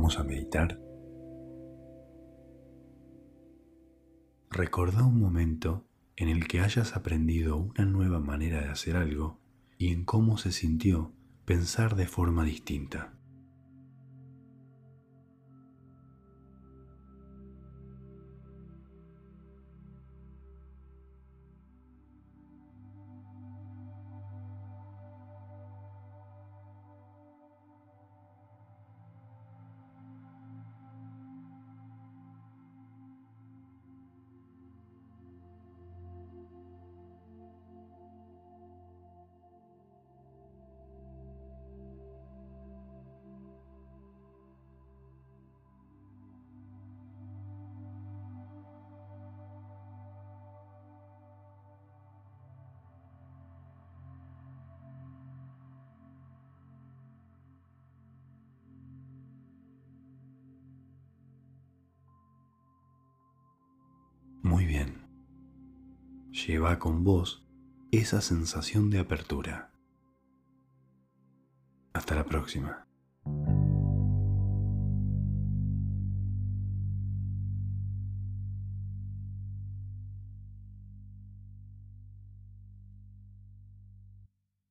Vamos a meditar. Un momento en el que hayas aprendido una nueva manera de hacer algo y en cómo se sintió pensar de forma distinta. Lleva con vos esa sensación de apertura. Hasta la próxima.